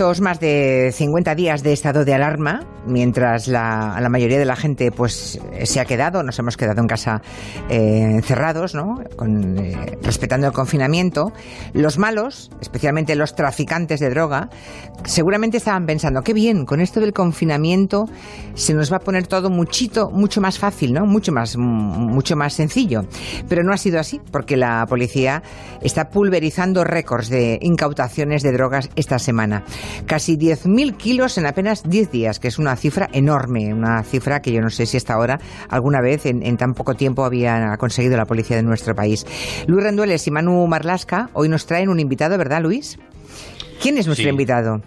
Estos más de 50 días de estado de alarma, mientras la, la mayoría de la gente pues se ha quedado, nos hemos quedado en casa eh, encerrados, ¿no? Eh, respetando el confinamiento, los malos, especialmente los traficantes de droga, seguramente estaban pensando, qué bien, con esto del confinamiento se nos va a poner todo muchito, mucho más fácil. Mucho más, mucho más sencillo. Pero no ha sido así, porque la policía está pulverizando récords de incautaciones de drogas esta semana. Casi 10.000 kilos en apenas 10 días, que es una cifra enorme, una cifra que yo no sé si hasta ahora alguna vez en, tan poco tiempo había conseguido la policía de nuestro país. Luis Rendueles y Manu Marlasca hoy nos traen un invitado, ¿verdad, Luis? ¿Quién es nuestro invitado?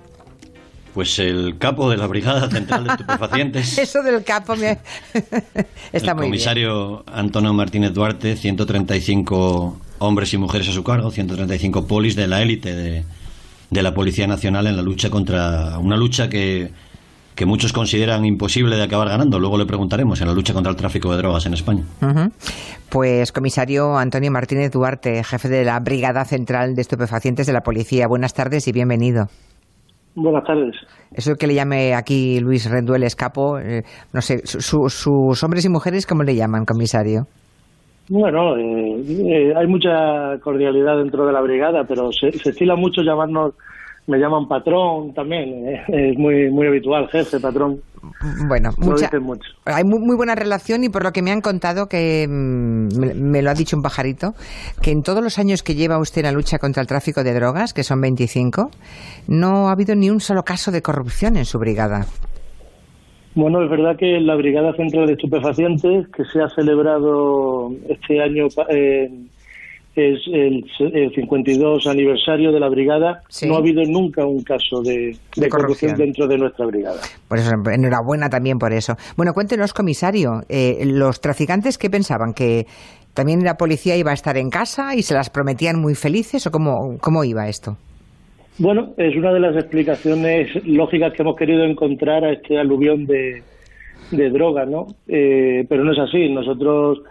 Pues el capo de la Brigada Central de Estupefacientes. Eso del capo me... está el comisario Antonio Martínez Duarte, 135 hombres y mujeres a su cargo, 135 polis de la élite de, de la Policía Nacional en la lucha contra una lucha que, que muchos consideran imposible de acabar ganando. Luego le preguntaremos en la lucha contra el tráfico de drogas en España. Pues comisario Antonio Martínez Duarte, jefe de la Brigada Central de Estupefacientes de la Policía. Buenas tardes y bienvenido. Buenas tardes. Eso que le llame aquí Luis Rendueles Capo, eh, no sé, sus hombres y mujeres, ¿cómo le llaman, comisario? Bueno, eh, eh, hay mucha cordialidad dentro de la brigada, pero se, estila mucho llamarnos, me llaman patrón también, eh, es muy muy habitual, jefe, patrón. Bueno, hay muy, buena relación y por lo que me han contado, que mm, me, lo ha dicho un pajarito, que en todos los años que lleva usted en la lucha contra el tráfico de drogas, que son 25, no ha habido ni un solo caso de corrupción en su brigada. Bueno, es verdad que la Brigada Central de Estupefacientes, que se ha celebrado este año, eh, es el, 52 aniversario de la brigada, no ha habido nunca un caso de, corrupción. dentro de nuestra brigada. Por eso, enhorabuena también por eso. Bueno, cuéntenos, comisario, eh, los traficantes, ¿qué pensaban? ¿Que también la policía iba a estar en casa y se las prometían muy felices o cómo, cómo iba esto? Bueno, es una de las explicaciones lógicas que hemos querido encontrar a este aluvión de, de droga, ¿no? Eh, pero no es así. Nosotros,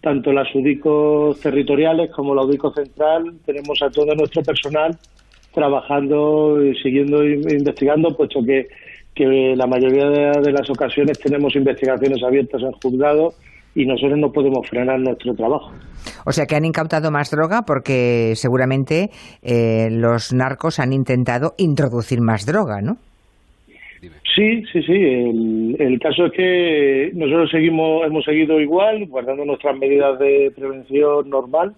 tanto las UDICOS territoriales como la UDICO central, tenemos a todo nuestro personal trabajando y siguiendo investigando, puesto que, que la mayoría de las ocasiones tenemos investigaciones abiertas en juzgado y nosotros no podemos frenar nuestro trabajo. O sea que han incautado más droga porque seguramente eh, los narcos han intentado introducir más droga, ¿no? Sí, sí, sí. El, el, caso es que nosotros seguimos, hemos seguido igual, guardando nuestras medidas de prevención normal,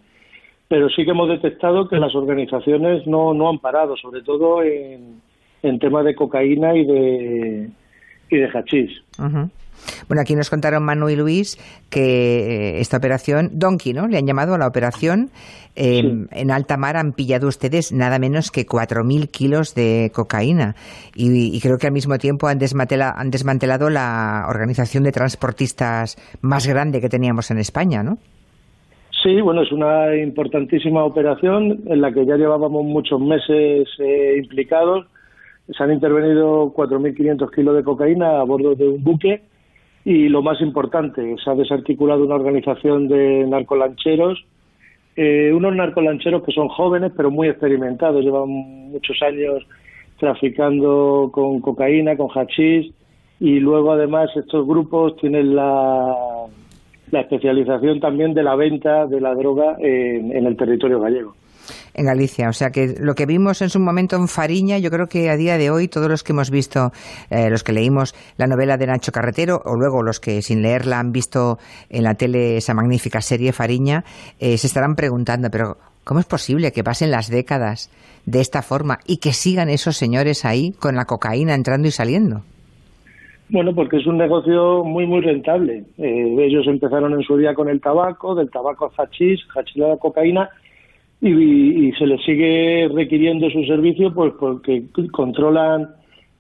pero sí que hemos detectado que las organizaciones no, no han parado, sobre todo en, en temas de cocaína y de, y de hachís. Bueno, aquí nos contaron Manu y Luis que eh, esta operación, Donkey, ¿no? Le han llamado a la operación. Em, en alta mar han pillado ustedes nada menos que 4.000 kilos de cocaína. Y, creo que al mismo tiempo han, han desmantelado la organización de transportistas más grande que teníamos en España, ¿no? Sí, bueno, es una importantísima operación en la que ya llevábamos muchos meses eh, implicados. Se han intervenido 4.500 kilos de cocaína a bordo de un buque y lo más importante, se ha desarticulado una organización de narcolancheros, eh, unos narcolancheros que son jóvenes pero muy experimentados, llevan muchos años traficando con cocaína, con hachís y luego además estos grupos tienen la, la especialización también de la venta de la droga en el territorio gallego en Galicia. O sea que lo que vimos en su momento en Fariña, yo creo que a día de hoy todos los que hemos visto, eh, los que leímos la novela de Nacho Carretero o luego los que sin leerla han visto en la tele esa magnífica serie Fariña, eh, se estarán preguntando, pero ¿cómo es posible que pasen las décadas de esta forma y que sigan esos señores ahí con la cocaína entrando y saliendo? Bueno, porque es un negocio muy, muy rentable. Eh, ellos empezaron en su día con el tabaco, del tabaco a hachís, hachís a cocaína, y, se les sigue requiriendo su servicio pues porque controlan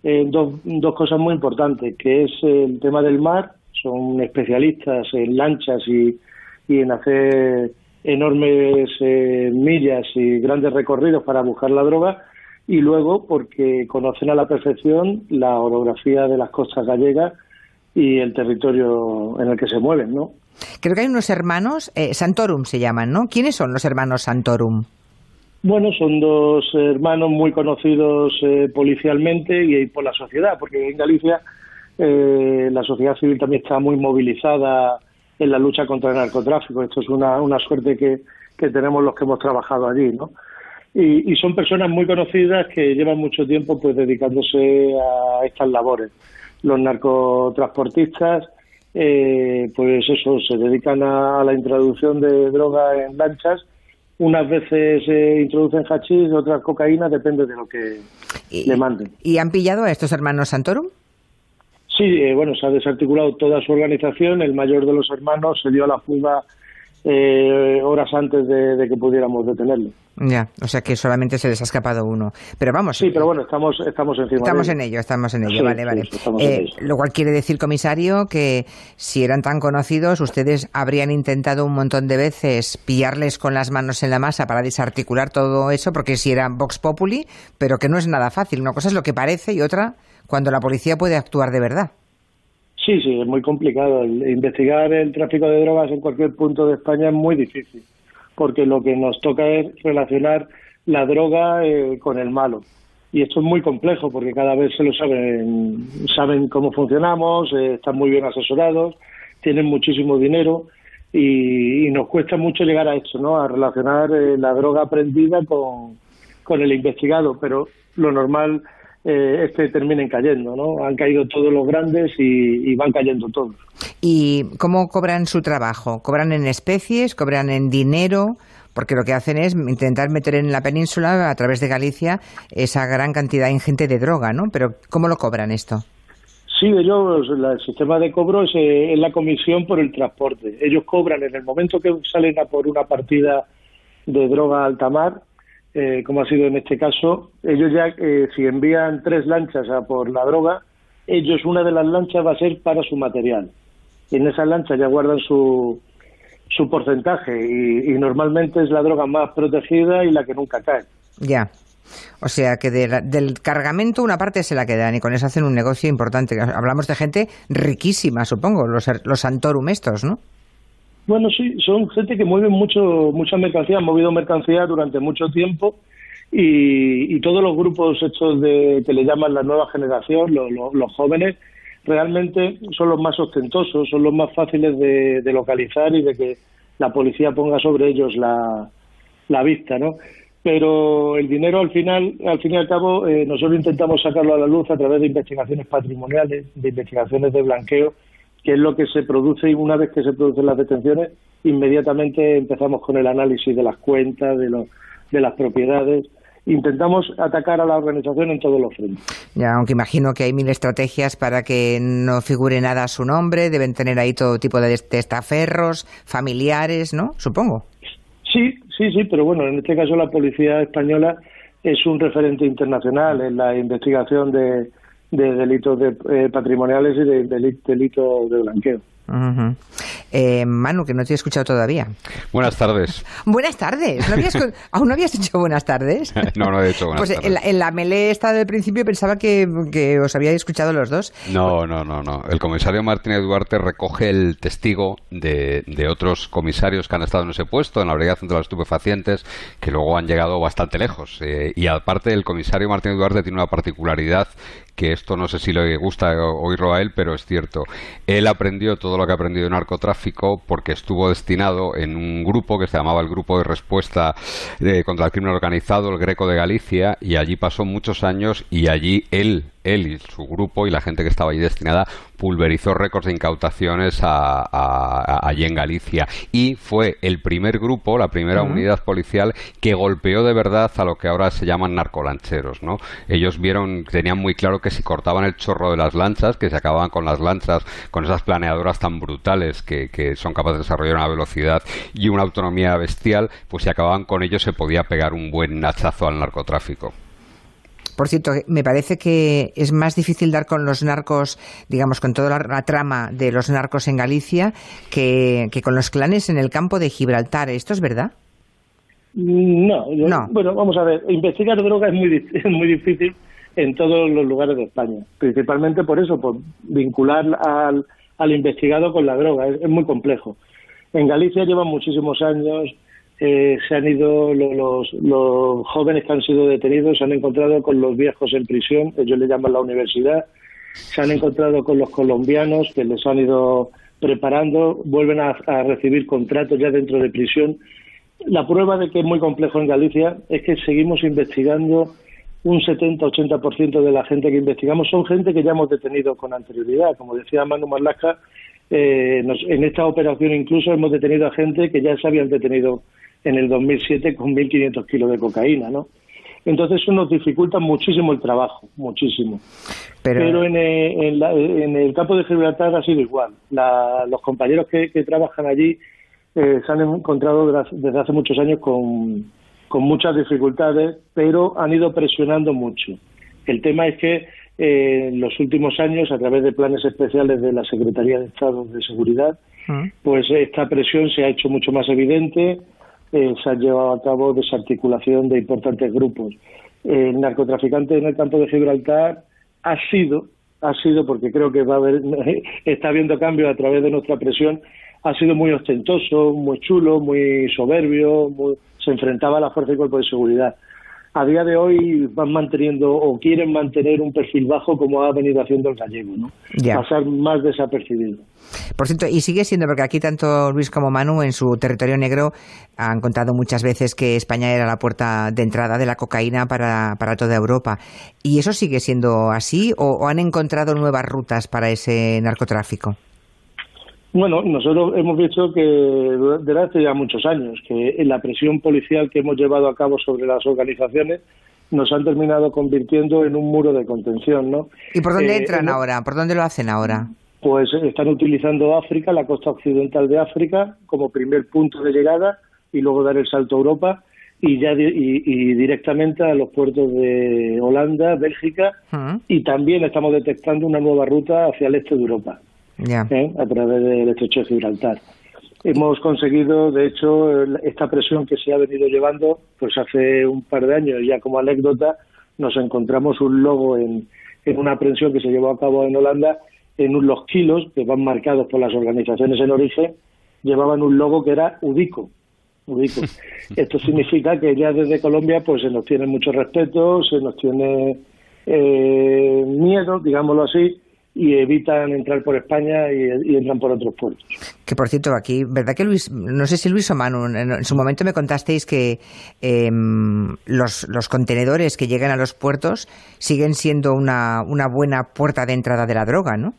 eh, dos, dos cosas muy importantes, que es el tema del mar, son especialistas en lanchas y, y en hacer enormes eh, millas y grandes recorridos para buscar la droga, y luego porque conocen a la perfección la orografía de las costas gallegas y el territorio en el que se mueven, ¿no? Creo que hay unos hermanos, eh, Santorum se llaman, ¿no? ¿Quiénes son los hermanos Santorum? Bueno, son dos hermanos muy conocidos eh, policialmente y, por la sociedad, porque en Galicia eh, la sociedad civil también está muy movilizada en la lucha contra el narcotráfico. Esto es una, una suerte que, que tenemos los que hemos trabajado allí, ¿no? Y, son personas muy conocidas que llevan mucho tiempo pues dedicándose a estas labores. Los narcotransportistas, eh, pues eso, se dedican a, la introducción de droga en lanchas. Unas veces se introducen hachís, otras cocaína, depende de lo que le manden. ¿Y han pillado a estos hermanos Santorum? Sí, eh, bueno, se ha desarticulado toda su organización. El mayor de los hermanos se dio a la fuga eh, horas antes de, que pudiéramos detenerlo. Ya, o sea que solamente se les ha escapado uno. Pero vamos. Sí, pero bueno, estamos, estamos encima Estamos en ello, estamos en ello, vale, vale. Eh, lo cual quiere decir, comisario, que si eran tan conocidos, ustedes habrían intentado un montón de veces pillarles con las manos en la masa para desarticular todo eso, porque si eran Vox Populi, pero que no es nada fácil. Una cosa es lo que parece y otra cuando la policía puede actuar de verdad. Sí, sí, es muy complicado. investigar el tráfico de drogas en cualquier punto de España es muy difícil, porque lo que nos toca es relacionar la droga eh, con el malo. Y esto es muy complejo porque cada vez se lo saben, saben cómo funcionamos, eh, están muy bien asesorados, tienen muchísimo dinero y, nos cuesta mucho llegar a esto, ¿no? A relacionar eh, la droga aprendida con, con el investigado, pero lo normal eh, este terminen cayendo, ¿no? Han caído todos los grandes y, van cayendo todos. ¿Y cómo cobran su trabajo? ¿Cobran en especies? ¿Cobran en dinero? Porque lo que hacen es intentar meter en la península, a través de Galicia, esa gran cantidad ingente de droga, ¿no? Pero ¿cómo lo cobran esto? Sí, ellos, el sistema de cobro es, eh, la comisión por el transporte. Ellos cobran en el momento que salen a por una partida de droga a alta mar, eh, como ha sido en este caso, ellos ya, eh, si envían tres lanchas a por la droga, ellos una de las lanchas va a ser para su material. Y en esa lancha ya guardan su, su porcentaje y, normalmente es la droga más protegida y la que nunca cae. Ya. O sea que del cargamento una parte se la quedan y con eso hacen un negocio importante. Hablamos de gente riquísima, supongo, los, los Santorum estos, ¿no? Bueno, sí, son gente que mueve mucho, mucha mercancía, han movido mercancía durante mucho tiempo y, todos los grupos estos de, que le llaman la nueva generación, los jóvenes, realmente son los más ostentosos, son los más fáciles de, localizar y de que la policía ponga sobre ellos la, la vista, ¿no? Pero el dinero al final, al fin y al cabo, eh, nosotros intentamos sacarlo a la luz a través de investigaciones patrimoniales, de investigaciones de blanqueo que es lo que se produce y una vez que se producen las detenciones, inmediatamente empezamos con el análisis de las cuentas, de, de las propiedades. Intentamos atacar a la organización en todos los frentes. Ya, aunque imagino que hay mil estrategias para que no figure nada a su nombre, deben tener ahí todo tipo de testaferros, familiares, ¿no? Supongo. Sí, sí, sí, pero bueno, en este caso la policía española es un referente internacional en la investigación de, de delitos de, eh, patrimoniales y de, delitos de blanqueo. Eh, Manu, que no te he escuchado todavía. Buenas tardes. buenas tardes. ¿Aún no habías dicho buenas tardes? no, no he dicho buenas pues tardes. En la, melé esta del principio pensaba que, os había escuchado los dos. No, no, no, no. El comisario Martínez Duarte recoge el testigo de, otros comisarios que han estado en ese puesto, en la Brigada Central de Estupefacientes, que luego han llegado bastante lejos. Eh, y aparte, el comisario Martínez Duarte tiene una particularidad que esto no sé si le gusta oírlo a él, pero es cierto. Él aprendió todo lo que ha aprendido en narcotráfico porque estuvo destinado en un grupo que se llamaba el Grupo de Respuesta eh, contra el Crimen Organizado, el Greco de Galicia, y allí pasó muchos años y allí él él y su grupo y la gente que estaba allí destinada pulverizó récords de incautaciones allí en Galicia y fue el primer grupo, la primera unidad policial que golpeó de verdad a lo que ahora se llaman narcolancheros, ¿no? Ellos vieron, tenían muy claro que si cortaban el chorro de las lanchas, que se acababan con las lanchas, con esas planeadoras tan brutales que, que son capaces de desarrollar una velocidad y una autonomía bestial, pues si acababan con ellos se podía pegar un buen hachazo al narcotráfico. Por cierto, me parece que es más difícil dar con los narcos, digamos, con toda la, trama de los narcos en Galicia, que, con los clanes en el campo de Gibraltar. ¿Esto es verdad? No, no. Bueno, vamos a ver. Investigar droga es muy, es muy difícil en todos los lugares de España. Principalmente por eso, por vincular al, al investigado con la droga. Es, es muy complejo. En Galicia llevan muchísimos años eh, se han ido los, los, jóvenes que han sido detenidos, se han encontrado con los viejos en prisión, ellos le llaman la universidad, se han encontrado con los colombianos que les han ido preparando, vuelven a, recibir contratos ya dentro de prisión. La prueba de que es muy complejo en Galicia es que seguimos investigando un 70-80% de la gente que investigamos son gente que ya hemos detenido con anterioridad. Como decía Manu Marlaska, eh, en esta operación incluso hemos detenido a gente que ya se habían detenido en el 2007 con 1.500 kilos de cocaína, ¿no? Entonces eso nos dificulta muchísimo el trabajo, muchísimo. Pero, en, eh, en, el campo de Gibraltar ha sido igual. los compañeros que, trabajan allí eh, se han encontrado desde hace muchos años con, muchas dificultades, pero han ido presionando mucho. El tema es que eh, en los últimos años, a través de planes especiales de la Secretaría de Estado de Seguridad, mm. pues esta presión se ha hecho mucho más evidente eh, se ha llevado a cabo desarticulación de importantes grupos. El narcotraficante en el campo de Gibraltar ha sido, ha sido porque creo que va a haber, está habiendo cambios a través de nuestra presión, ha sido muy ostentoso, muy chulo, muy soberbio, se enfrentaba a la fuerza y cuerpo de seguridad a día de hoy van manteniendo o quieren mantener un perfil bajo como ha venido haciendo el gallego, ¿no? Pasar más desapercibido. Por cierto, y sigue siendo, porque aquí tanto Luis como Manu en su territorio negro han contado muchas veces que España era la puerta de entrada de la cocaína para, para toda Europa. ¿Y eso sigue siendo así o han encontrado nuevas rutas para ese narcotráfico? Bueno, nosotros hemos visto que desde hace ya muchos años que la presión policial que hemos llevado a cabo sobre las organizaciones nos han terminado convirtiendo en un muro de contención, ¿no? ¿Y por dónde eh, entran ahora? ¿Por dónde lo hacen ahora? Pues están utilizando África, la costa occidental de África, como primer punto de llegada y luego dar el salto a Europa y ya y, directamente a los puertos de Holanda, Bélgica y también estamos detectando una nueva ruta hacia el este de Europa. ¿Eh? a través del estrecho de Gibraltar. Hemos conseguido, de hecho, esta presión que se ha venido llevando, pues hace un par de años, ya como anécdota, nos encontramos un logo en, en una aprehensión que se llevó a cabo en Holanda, en los kilos que van marcados por las organizaciones en origen, llevaban un logo que era UDICO. UDICO. Esto significa que ya desde Colombia pues se nos tiene mucho respeto, se nos tiene eh, miedo, digámoslo así, y evitan entrar por España y, entran por otros puertos. Que por cierto, aquí, ¿verdad que Luis, no sé si Luis o Manu, en, su momento me contasteis que em, los, los contenedores que llegan a los puertos siguen siendo una, una buena puerta de entrada de la droga, ¿no?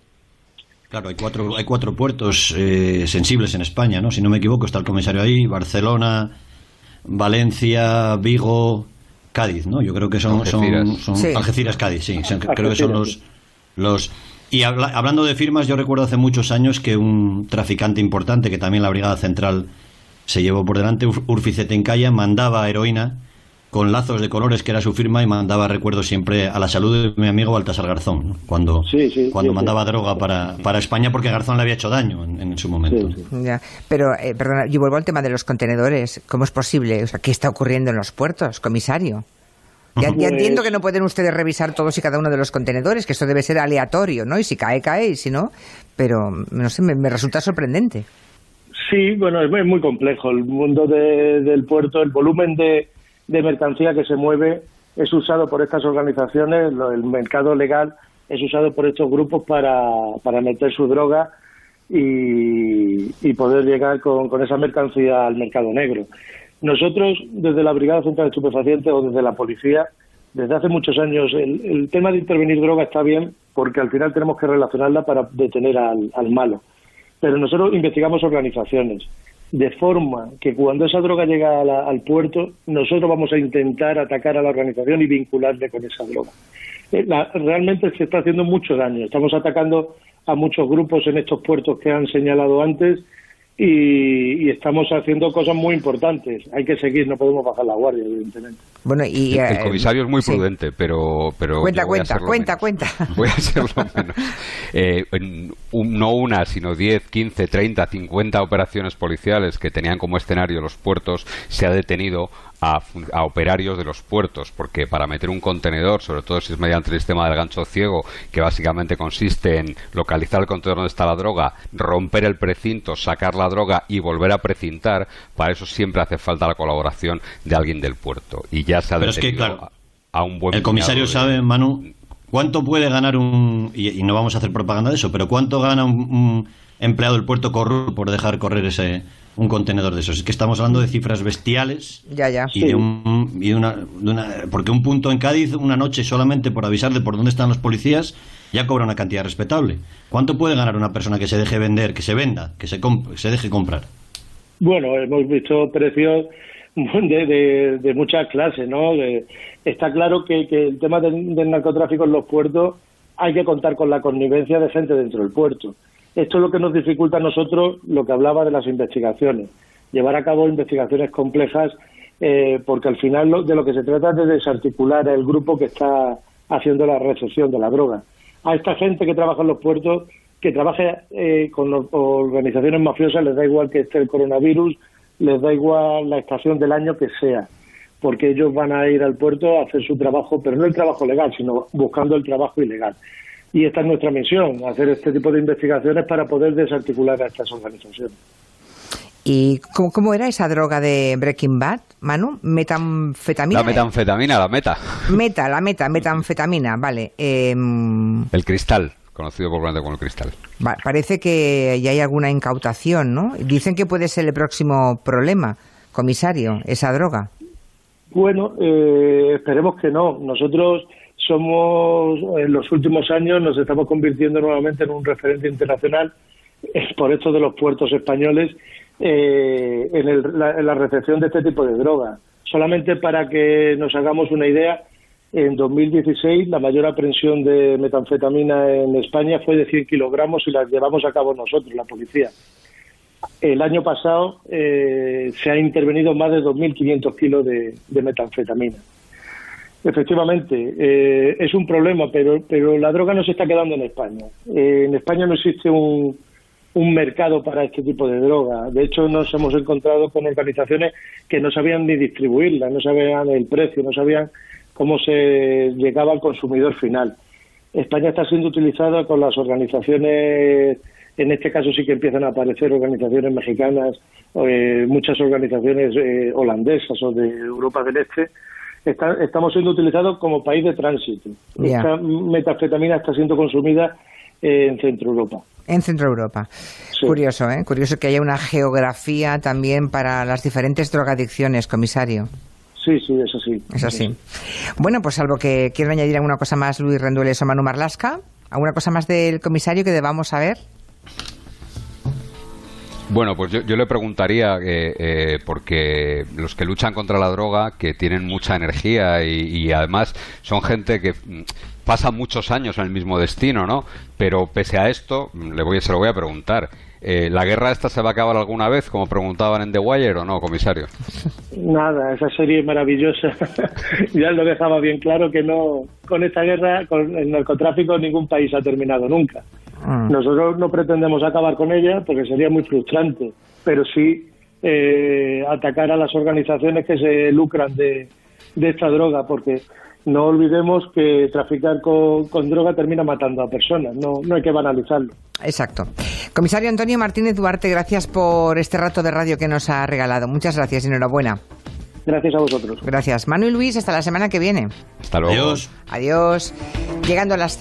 Claro, hay cuatro, hay cuatro puertos eh, sensibles en España, ¿no? Si no me equivoco, está el comisario ahí, Barcelona, Valencia, Vigo, Cádiz, ¿no? Yo creo que son Algeciras, son, Algeciras Cádiz, sí, creo que son los los y hablando de firmas, yo recuerdo hace muchos años que un traficante importante, que también la Brigada Central se llevó por delante, Urfice Tencaya, mandaba heroína con lazos de colores que era su firma y mandaba recuerdos siempre a la salud de mi amigo Baltasar Garzón, cuando, cuando mandaba droga para, para España porque Garzón le había hecho daño en, su momento. Pero, eh, perdona, yo vuelvo al tema de los contenedores. ¿Cómo es posible? O sea, ¿Qué está ocurriendo en los puertos, comisario? Ya, entiendo que no pueden ustedes revisar todos y cada uno de los contenedores, que esto debe ser aleatorio, ¿no? Y si cae, cae, y si no, pero no sé, me, resulta sorprendente. Sí, bueno, es muy, complejo. El mundo del puerto, el volumen de, mercancía que se mueve es usado por estas organizaciones, el mercado legal es usado por estos grupos para, para meter su droga y, poder llegar con, con esa mercancía al mercado negro. Nosotros, desde la Brigada Central de Estupefacientes o desde la policía, desde hace muchos años, el, tema de intervenir droga está bien porque al final tenemos que relacionarla para detener al, malo. Pero nosotros investigamos organizaciones, de forma que cuando esa droga llega al puerto, nosotros vamos a intentar atacar a la organización y vincularle con esa droga. Eh, realmente se está haciendo mucho daño. Estamos atacando a muchos grupos en estos puertos que han señalado antes y, estamos haciendo cosas muy importantes. Hay que seguir, no podemos bajar la guardia, evidentemente. Bueno, y, el, eh, comisario es muy sí. prudente, pero, pero Cuenta, cuenta, cuenta, menos. cuenta. Voy a hacerlo menos. Eh, un- no una, sino 10, 15, 30, 50 operaciones policiales que tenían como escenario los puertos, se ha detenido a, a operarios de los puertos, porque para meter un contenedor, sobre todo si es mediante el sistema del gancho ciego, que básicamente consiste en localizar el contenedor donde está la droga, romper el precinto, sacar la droga y volver a precintar, para eso siempre hace falta la colaboración de alguien del puerto. Y ya se ha Pero es que, claro, a, un buen El comisario de- sabe, Manu, cuánto puede ganar un. Y, y no vamos a hacer propaganda de eso, pero cuánto gana un, un empleado del puerto corrupto por dejar correr ese un contenedor de esos. Es que estamos hablando de cifras bestiales Ya, ya. y de un y de una, de una- porque un punto en Cádiz una noche solamente por avisar de por dónde están los policías ya cobra una cantidad respetable. ¿Cuánto puede ganar una persona que se deje vender, que se venda, que se comp- que se deje comprar? Bueno, hemos visto precios de, de, de muchas clases, ¿no? De- está claro que, que el tema del, del narcotráfico en los puertos hay que contar con la connivencia de gente dentro del puerto. Esto es lo que nos dificulta a nosotros lo que hablaba de las investigaciones. Llevar a cabo investigaciones complejas eh, porque al final lo- de lo que se trata es de desarticular el grupo que está haciendo la recepción de la droga. A esta gente que trabaja en los puertos, que trabaja eh, con or- organizaciones mafiosas, les da igual que esté el coronavirus, les da igual la estación del año que sea, porque ellos van a ir al puerto a hacer su trabajo, pero no el trabajo legal, sino buscando el trabajo ilegal. Y esta es nuestra misión, hacer este tipo de investigaciones para poder desarticular a estas organizaciones. ¿Y cómo, cómo era esa droga de Breaking Bad, Manu? Metanfetamina. La metanfetamina, la meta. Meta, la meta, metanfetamina, vale. Em, El cristal, conocido popularmente como el cristal. va- parece que ya hay alguna incautación, ¿no? Dicen que puede ser el próximo problema, comisario, esa droga. Bueno, eh, esperemos que no. Nosotros somos, en los últimos años, nos estamos convirtiendo nuevamente en un referente internacional por esto de los puertos españoles eh, en, el- la, en la recepción de este tipo de droga. Solamente para que nos hagamos una idea, en 2016 la mayor aprehensión de metanfetamina en España fue de 100 kilogramos y la llevamos a cabo nosotros, la policía. El año pasado eh, se ha intervenido más de 2.500 kilos de, de metanfetamina. Efectivamente, eh, es un problema, pero, pero la droga no se está quedando en España. Eh, en España no existe un, un mercado para este tipo de droga. De hecho, nos hemos encontrado con organizaciones que no sabían ni distribuirla, no sabían el precio, no sabían cómo se llegaba al consumidor final. España está siendo utilizada con las organizaciones, en este caso sí que empiezan a aparecer organizaciones mexicanas, eh, muchas organizaciones eh, holandesas o de Europa del Este. Está- estamos siendo utilizados como país de tránsito. Esta metafetamina está siendo consumida eh, en Centro Europa. En Centro Europa. Curioso, ¿eh? Curioso que haya una geografía también para las diferentes drogadicciones, comisario. Sí, sí, es así. Es así. Bueno, pues salvo que quieran añadir alguna cosa más Luis Rendueles o Manu Marlasca, ¿alguna cosa más del comisario que debamos saber? Bueno, pues yo, yo le preguntaría, eh, eh, porque los que luchan contra la droga, que tienen mucha energía y, y además son gente que mm, pasa muchos años en el mismo destino, ¿no? Pero pese a esto, le voy, se lo voy a preguntar. Eh, ¿La guerra esta se va a acabar alguna vez, como preguntaban en The Wire, o no, comisario? Nada, esa serie maravillosa ya lo dejaba bien claro que no, con esta guerra, con el narcotráfico, ningún país ha terminado nunca. Mm. Nosotros no pretendemos acabar con ella porque sería muy frustrante, pero sí eh, atacar a las organizaciones que se lucran de, de esta droga, porque no olvidemos que traficar con, con droga termina matando a personas, no, no hay que banalizarlo. Exacto. Comisario Antonio Martínez Duarte, gracias por este rato de radio que nos ha regalado. Muchas gracias y enhorabuena. Gracias a vosotros. Gracias. Manu y Luis, hasta la semana que viene. Hasta luego. Adiós. Adiós. Llegando a las